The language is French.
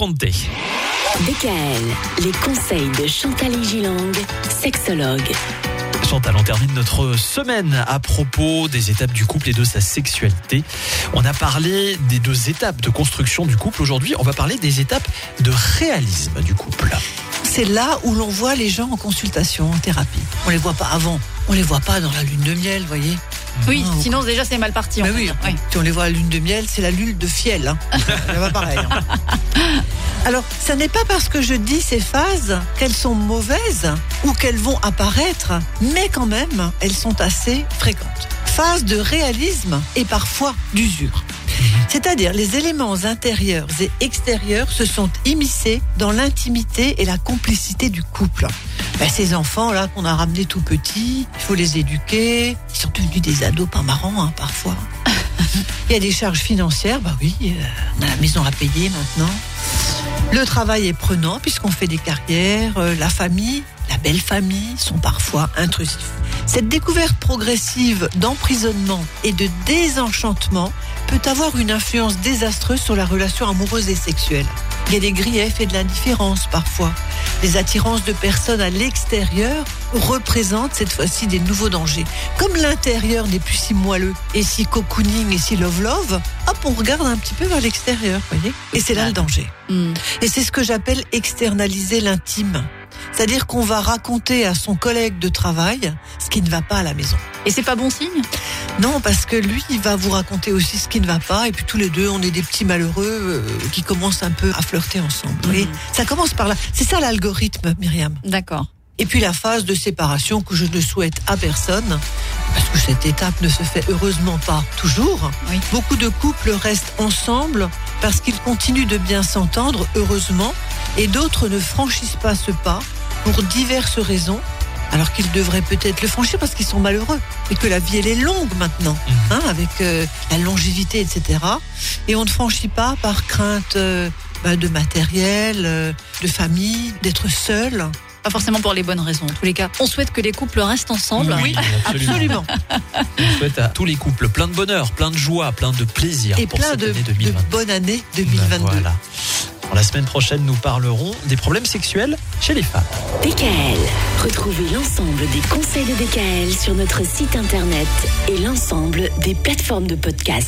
DKL, les conseils de Chantal Gilang, sexologue. Chantal, on termine notre semaine à propos des étapes du couple et de sa sexualité. On a parlé des deux étapes de construction du couple. Aujourd'hui, on va parler des étapes de réalisme du couple. C'est là où l'on voit les gens en consultation, en thérapie. On les voit pas avant. On les voit pas dans la lune de miel, vous voyez. Oui, Ah, sinon déjà c'est mal parti. Mais oui, Oui. si on les voit à la lune de miel, c'est la lune de fiel. Hein. Ça va pareil. hein. Alors, ça n'est pas parce que je dis ces phases qu'elles sont mauvaises ou qu'elles vont apparaître, mais quand même, elles sont assez fréquentes. Phase de réalisme et parfois d'usure. C'est-à-dire les éléments intérieurs et extérieurs se sont immiscés dans l'intimité et la complicité du couple. Ben, ces enfants-là qu'on a ramenés tout petits, il faut les éduquer. Ils sont devenus des ados pas marrants hein, parfois. Il y a des charges financières, bah oui, euh, on a la maison à payer maintenant. Le travail est prenant puisqu'on fait des carrières, euh, la famille, la belle famille sont parfois intrusifs. Cette découverte progressive d'emprisonnement et de désenchantement peut avoir une influence désastreuse sur la relation amoureuse et sexuelle. Il y a des griefs et de l'indifférence parfois. Les attirances de personnes à l'extérieur représentent cette fois-ci des nouveaux dangers. Comme l'intérieur n'est plus si moelleux et si cocooning et si love-love, hop, on regarde un petit peu vers l'extérieur, voyez Et c'est là le danger. Hmm. Et c'est ce que j'appelle externaliser l'intime. C'est-à-dire qu'on va raconter à son collègue de travail ce qui ne va pas à la maison. Et c'est pas bon signe? Non, parce que lui, il va vous raconter aussi ce qui ne va pas, et puis tous les deux, on est des petits malheureux euh, qui commencent un peu à flirter ensemble. Voyez Mhm. Ça commence par là. C'est ça l'algorithme, Myriam. D'accord. Et puis la phase de séparation que je ne souhaite à personne, parce que cette étape ne se fait heureusement pas toujours. Oui. Beaucoup de couples restent ensemble parce qu'ils continuent de bien s'entendre, heureusement, et d'autres ne franchissent pas ce pas pour diverses raisons, alors qu'ils devraient peut-être le franchir parce qu'ils sont malheureux et que la vie elle est longue maintenant, hein, avec euh, la longévité, etc. Et on ne franchit pas par crainte euh, bah, de matériel, euh, de famille, d'être seul. Pas forcément pour les bonnes raisons. En tous les cas, on souhaite que les couples restent ensemble. Oui, absolument. Absolument. On souhaite à tous les couples plein de bonheur, plein de joie, plein de plaisir Et pour plein cette de, année de 2022. bonne année Ben 2022. voilà. La semaine prochaine, nous parlerons des problèmes sexuels chez les femmes. DKL, retrouvez l'ensemble des conseils de DKL sur notre site internet et l'ensemble des plateformes de podcast.